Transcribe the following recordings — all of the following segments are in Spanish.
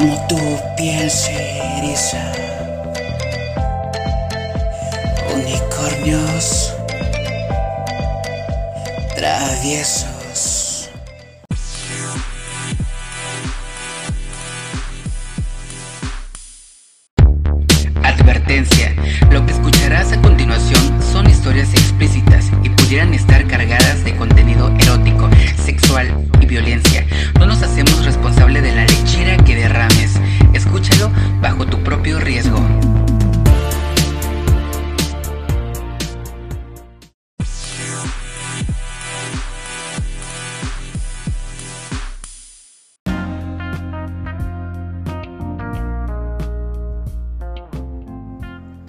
como tu piel se eriza. Unicornios traviesos. Advertencia. Lo que escucharás a continuación son historias explícitas y pudieran estar cargadas de contenido erótico, sexual y violencia. No nos hacemos responsable de la lechera que derrames. Escúchalo bajo tu propio riesgo.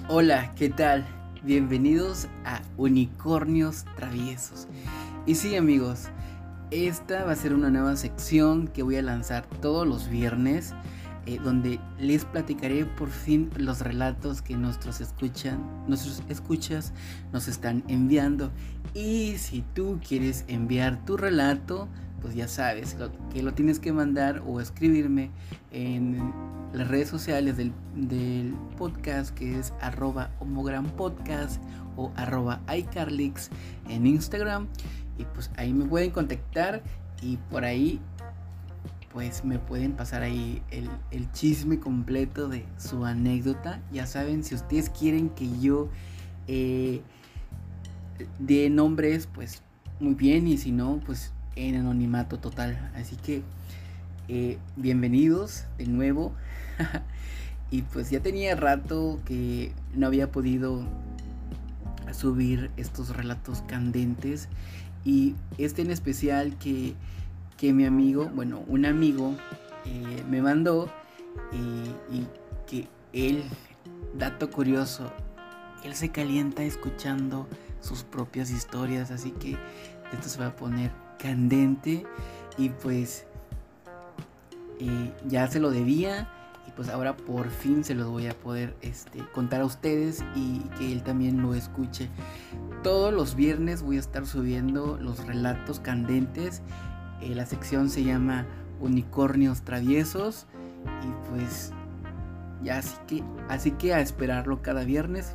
Hola, ¿qué tal? Bienvenidos a Unicornios Traviesos. Y sí amigos, esta va a ser una nueva sección que voy a lanzar todos los viernes, eh, donde les platicaré por fin los relatos que nuestros escuchan, nuestros escuchas nos están enviando. Y si tú quieres enviar tu relato, pues ya sabes que lo tienes que mandar o escribirme en las redes sociales del, podcast que es arroba podcast o arroba iCarlix en Instagram y pues ahí me pueden contactar y por ahí pues me pueden pasar ahí el, el chisme completo de su anécdota ya saben si ustedes quieren que yo eh, dé nombres pues muy bien y si no pues en anonimato total. Así que eh, bienvenidos de nuevo. y pues ya tenía rato que no había podido subir estos relatos candentes. Y este en especial que, que mi amigo, bueno, un amigo eh, me mandó y, y que él, dato curioso, él se calienta escuchando sus propias historias. Así que esto se va a poner candente y pues ya se lo debía y pues ahora por fin se los voy a poder este, contar a ustedes y que él también lo escuche. Todos los viernes voy a estar subiendo los relatos candentes. Eh, la sección se llama Unicornios Traviesos y pues ya así que así que a esperarlo cada viernes.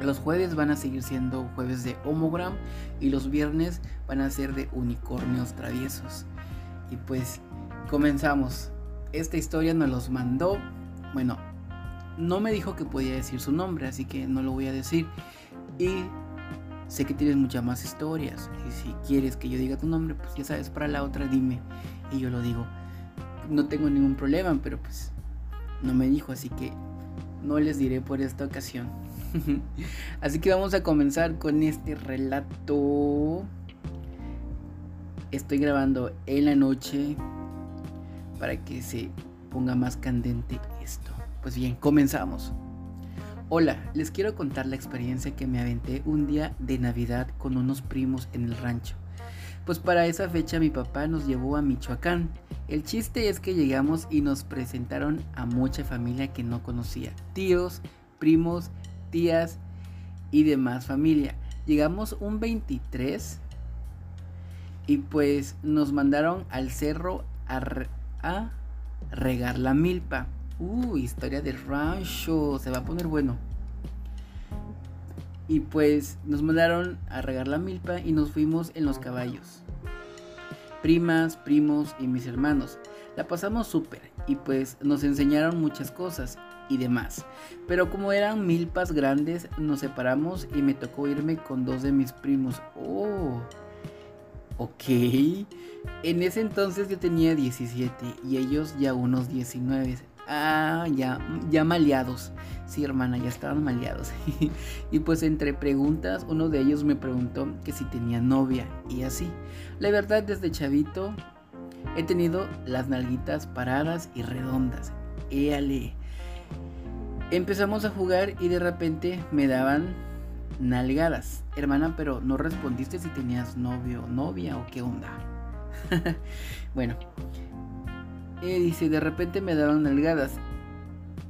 Los jueves van a seguir siendo jueves de homogram y los viernes van a ser de unicornios traviesos. Y pues comenzamos. Esta historia nos los mandó. Bueno, no me dijo que podía decir su nombre, así que no lo voy a decir. Y sé que tienes muchas más historias. Y si quieres que yo diga tu nombre, pues ya sabes, para la otra dime. Y yo lo digo. No tengo ningún problema, pero pues no me dijo, así que no les diré por esta ocasión. Así que vamos a comenzar con este relato. Estoy grabando en la noche para que se ponga más candente esto. Pues bien, comenzamos. Hola, les quiero contar la experiencia que me aventé un día de Navidad con unos primos en el rancho. Pues para esa fecha mi papá nos llevó a Michoacán. El chiste es que llegamos y nos presentaron a mucha familia que no conocía. Tíos, primos tías y demás familia. Llegamos un 23 y pues nos mandaron al cerro a, regar la milpa. Uh, historia del rancho, se va a poner bueno. Y pues nos mandaron a regar la milpa y nos fuimos en los caballos. Primas, primos y mis hermanos. La pasamos súper y pues nos enseñaron muchas cosas y demás. Pero como eran milpas grandes, nos separamos y me tocó irme con dos de mis primos. Oh, ok. En ese entonces yo tenía 17 y ellos ya unos 19. Ah, ya, ya maleados. Sí, hermana, ya estaban maleados. y pues entre preguntas, uno de ellos me preguntó que si tenía novia y así. La verdad, desde chavito he tenido las nalguitas paradas y redondas. Éale. Empezamos a jugar y de repente me daban nalgadas. Hermana, pero no respondiste si tenías novio o novia o qué onda. bueno, eh, dice, de repente me daban nalgadas.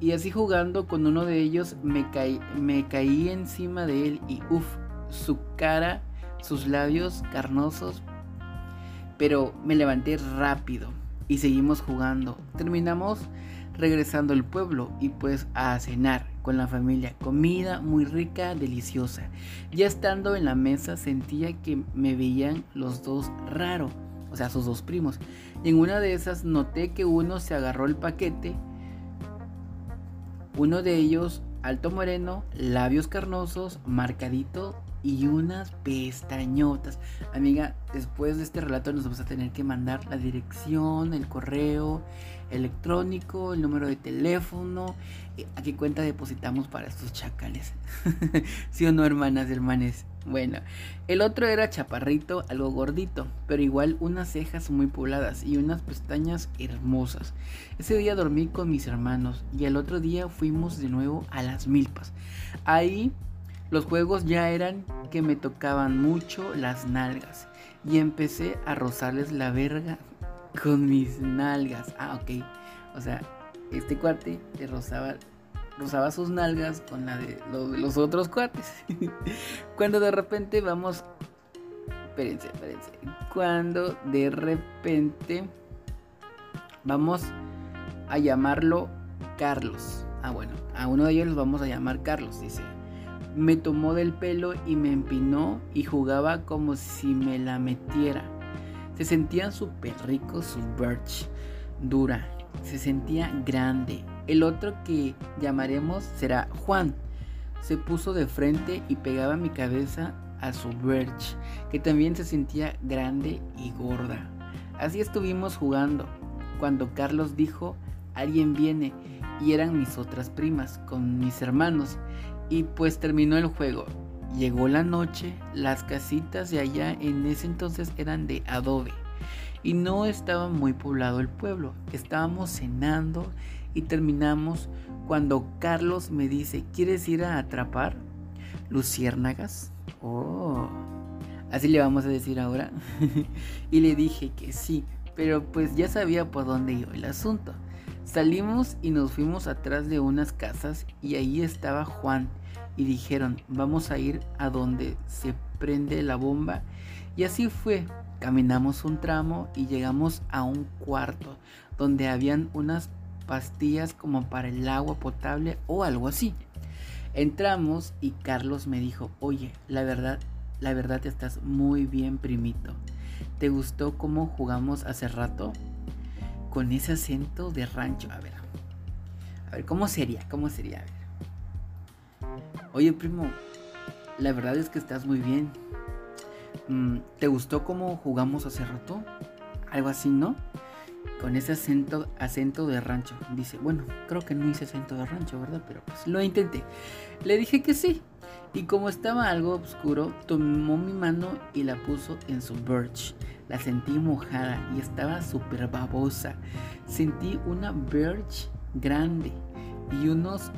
Y así jugando con uno de ellos me, caí, me caí encima de él y uff, su cara, sus labios carnosos. Pero me levanté rápido y seguimos jugando. Terminamos regresando al pueblo y pues a cenar con la familia. Comida muy rica, deliciosa. Ya estando en la mesa sentía que me veían los dos raro, o sea, sus dos primos. Y en una de esas noté que uno se agarró el paquete. Uno de ellos, alto moreno, labios carnosos, marcadito y unas pestañotas. Amiga, después de este relato nos vamos a tener que mandar la dirección, el correo electrónico, el número de teléfono, eh, a qué cuenta depositamos para estos chacales. ¿Sí o no, hermanas, hermanes? Bueno, el otro era chaparrito, algo gordito, pero igual unas cejas muy pobladas y unas pestañas hermosas. Ese día dormí con mis hermanos y el otro día fuimos de nuevo a las milpas. Ahí los juegos ya eran que me tocaban mucho las nalgas y empecé a rozarles la verga con mis nalgas. Ah, ok. O sea, este cuate le rozaba, rozaba sus nalgas con la de los, otros cuates. Cuando de repente vamos... Espérense, espérense. Cuando de repente vamos a llamarlo Carlos. Ah, bueno, a uno de ellos los vamos a llamar Carlos, dice. Me tomó del pelo y me empinó y jugaba como si me la metiera. Se sentía súper rico su birch, dura. Se sentía grande. El otro que llamaremos será Juan. Se puso de frente y pegaba mi cabeza a su birch, que también se sentía grande y gorda. Así estuvimos jugando, cuando Carlos dijo, alguien viene, y eran mis otras primas, con mis hermanos, y pues terminó el juego. Llegó la noche, las casitas de allá en ese entonces eran de adobe y no estaba muy poblado el pueblo. Estábamos cenando y terminamos cuando Carlos me dice, ¿quieres ir a atrapar luciérnagas? Oh, así le vamos a decir ahora. y le dije que sí, pero pues ya sabía por dónde iba el asunto. Salimos y nos fuimos atrás de unas casas y ahí estaba Juan y dijeron, vamos a ir a donde se prende la bomba. Y así fue. Caminamos un tramo y llegamos a un cuarto donde habían unas pastillas como para el agua potable o algo así. Entramos y Carlos me dijo, oye, la verdad, la verdad estás muy bien primito. ¿Te gustó cómo jugamos hace rato? Con ese acento de rancho. A ver, a ver, ¿cómo sería? ¿Cómo sería? A ver. Oye, primo, la verdad es que estás muy bien. Mm, ¿Te gustó cómo jugamos hace rato? Algo así, ¿no? Con ese acento, acento de rancho. Dice, bueno, creo que no hice acento de rancho, ¿verdad? Pero pues lo intenté. Le dije que sí. Y como estaba algo oscuro, tomó mi mano y la puso en su birch. La sentí mojada y estaba súper babosa. Sentí una birch grande y unos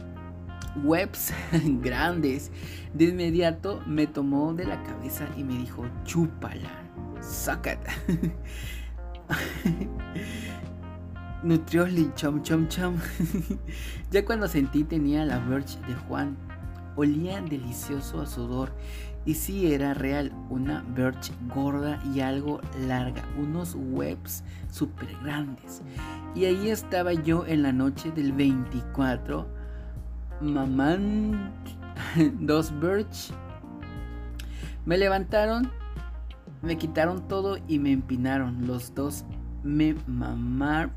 webs grandes. De inmediato me tomó de la cabeza y me dijo, chúpala, sácata. Nutrioli, chom chom chom. ya cuando sentí tenía la birch de Juan. Olía delicioso a sudor. Y sí era real, una birch gorda y algo larga, unos webs super grandes. Y ahí estaba yo en la noche del 24 mamán, dos birch. Me levantaron, me quitaron todo y me empinaron. Los dos me mamaron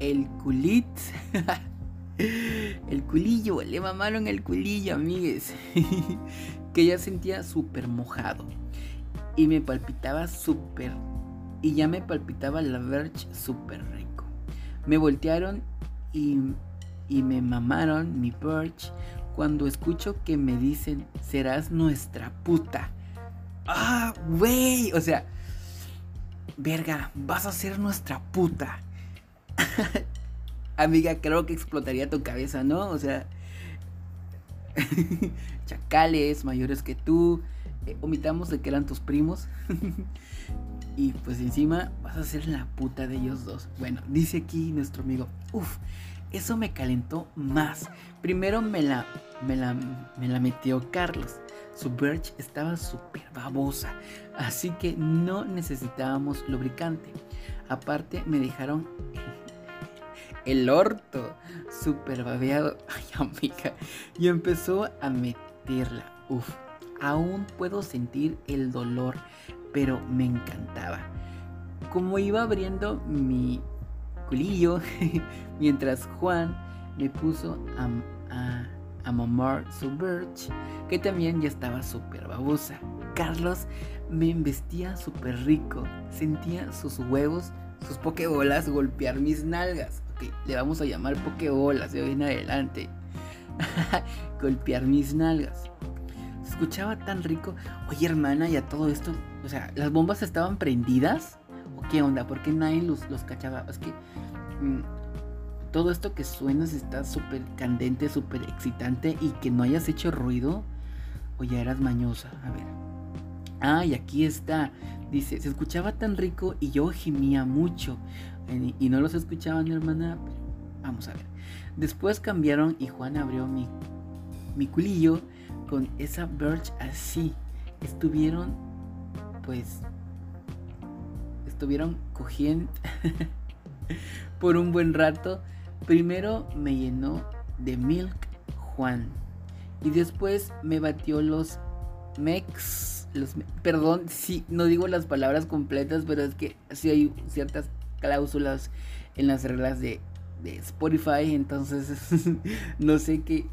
el culit. el culillo, le mamaron el culillo, amigues. que ya sentía súper mojado. Y me palpitaba súper. Y ya me palpitaba la birch súper rico. Me voltearon y y me mamaron mi perch cuando escucho que me dicen, serás nuestra puta. Ah, güey, o sea, verga, vas a ser nuestra puta. Amiga, creo que explotaría tu cabeza, ¿no? O sea, chacales mayores que tú, eh, omitamos de que eran tus primos. y pues encima vas a ser la puta de ellos dos. Bueno, dice aquí nuestro amigo, uff, eso me calentó más. Primero me la, me la, me la metió Carlos. Su birch estaba súper babosa, así que no necesitábamos lubricante. Aparte me dejaron el orto súper babeado. Ay, amiga. Y empezó a meterla. Uf, aún puedo sentir el dolor, pero me encantaba. Como iba abriendo mi culillo, mientras Juan me puso a, a, mamar su birch, que también ya estaba súper babosa. Carlos me investía súper rico, sentía sus huevos, sus pokebolas golpear mis nalgas. Ok, le vamos a llamar pokebolas de hoy en adelante. golpear mis nalgas. Se escuchaba tan rico. Oye, hermana, y a todo esto, o sea, ¿las bombas estaban prendidas? ¿O qué onda? ¿Por qué nadie los, los cachaba? Es que todo esto que suenas está súper candente, súper excitante y que no hayas hecho ruido. O ya eras mañosa. A ver. Ah, y aquí está. Dice, se escuchaba tan rico y yo gemía mucho. Y no los escuchaban, hermana. vamos a ver. Después cambiaron y Juan abrió mi, mi culillo con esa birch así. Estuvieron, pues, estuvieron cogiendo por un buen rato. Primero me llenó de milk Juan y después me batió los mex. Los, perdón si no digo las palabras completas, pero es que sí hay ciertas cláusulas en las reglas de, de Spotify, entonces no sé qué,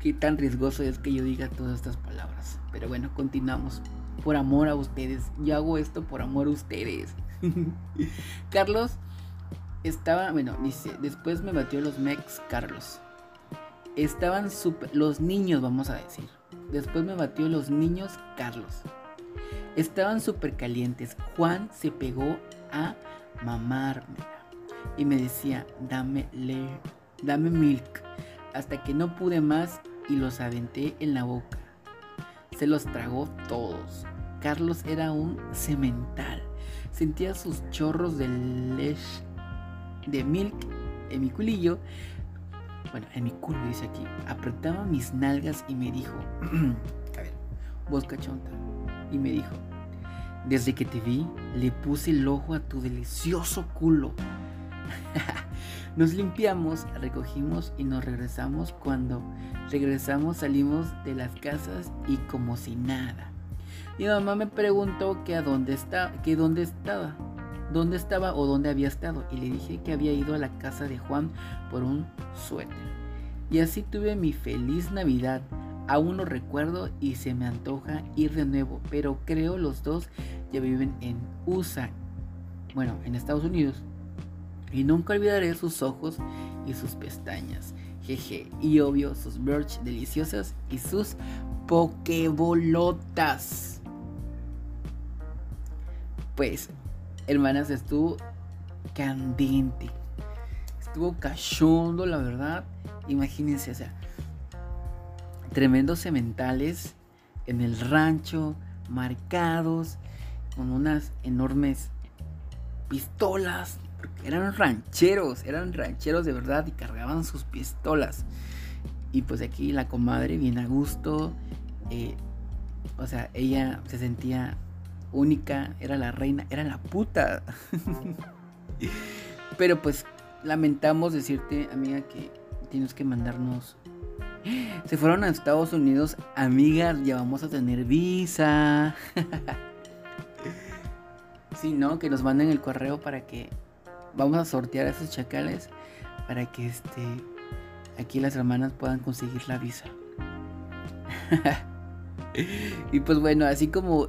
qué tan riesgoso es que yo diga todas estas palabras. Pero bueno, continuamos. Por amor a ustedes. Yo hago esto por amor a ustedes. Carlos estaba, bueno, dice, después me batió los Mex Carlos. Estaban super, los niños, vamos a decir. Después me batió los niños Carlos. Estaban súper calientes. Juan se pegó a mamármela y me decía, dame le, dame milk. Hasta que no pude más y los aventé en la boca. Se los tragó todos. Carlos era un cemental. Sentía sus chorros de leche, de milk en mi culillo. Bueno, en mi culo dice aquí. Apretaba mis nalgas y me dijo, a ver, voz cachonta. Y me dijo, desde que te vi, le puse el ojo a tu delicioso culo. Nos limpiamos, recogimos y nos regresamos. Cuando regresamos salimos de las casas y como si nada. Mi mamá me preguntó que a dónde está, que dónde estaba, dónde estaba o dónde había estado y le dije que había ido a la casa de Juan por un suéter. Y así tuve mi feliz Navidad. Aún lo recuerdo y se me antoja ir de nuevo, pero creo los dos ya viven en USA, bueno, en Estados Unidos. Y nunca olvidaré sus ojos y sus pestañas. Jeje. Y obvio sus birch deliciosas y sus pokebolotas. Pues, hermanas, estuvo candente. Estuvo cachondo, la verdad. Imagínense, o sea, tremendos sementales en el rancho, marcados, con unas enormes pistolas eran rancheros, eran rancheros de verdad y cargaban sus pistolas. Y pues aquí la comadre, bien a gusto, eh, o sea, ella se sentía única, era la reina, era la puta. Pero pues lamentamos decirte, amiga, que tienes que mandarnos... Se fueron a Estados Unidos, amigas, ya vamos a tener visa. sí, ¿no? Que nos manden el correo para que vamos a sortear a esos chacales para que este aquí las hermanas puedan conseguir la visa. y pues bueno, así como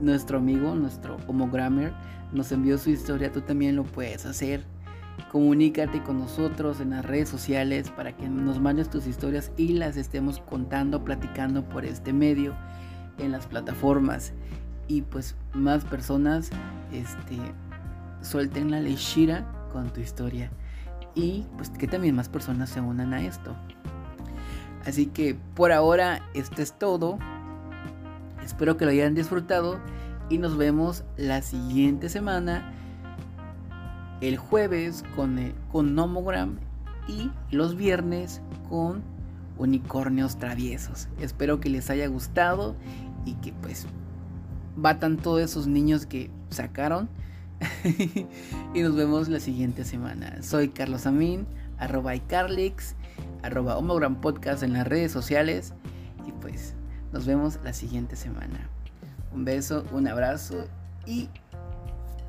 nuestro amigo, nuestro homogrammer, nos envió su historia, tú también lo puedes hacer. Comunícate con nosotros en las redes sociales para que nos mandes tus historias y las estemos contando, platicando por este medio en las plataformas. Y pues más personas este, suelten la lechira con tu historia y pues que también más personas se unan a esto. Así que por ahora esto es todo. Espero que lo hayan disfrutado y nos vemos la siguiente semana el jueves con, eh, con Nomogram y los viernes con unicornios traviesos. Espero que les haya gustado y que pues batan todos esos niños que sacaron y nos vemos la siguiente semana. Soy Carlos Amin, arroba iCarlix, arroba Homogram Podcast en las redes sociales. Y pues nos vemos la siguiente semana. Un beso, un abrazo y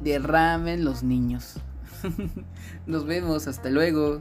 derramen los niños. Nos vemos, hasta luego.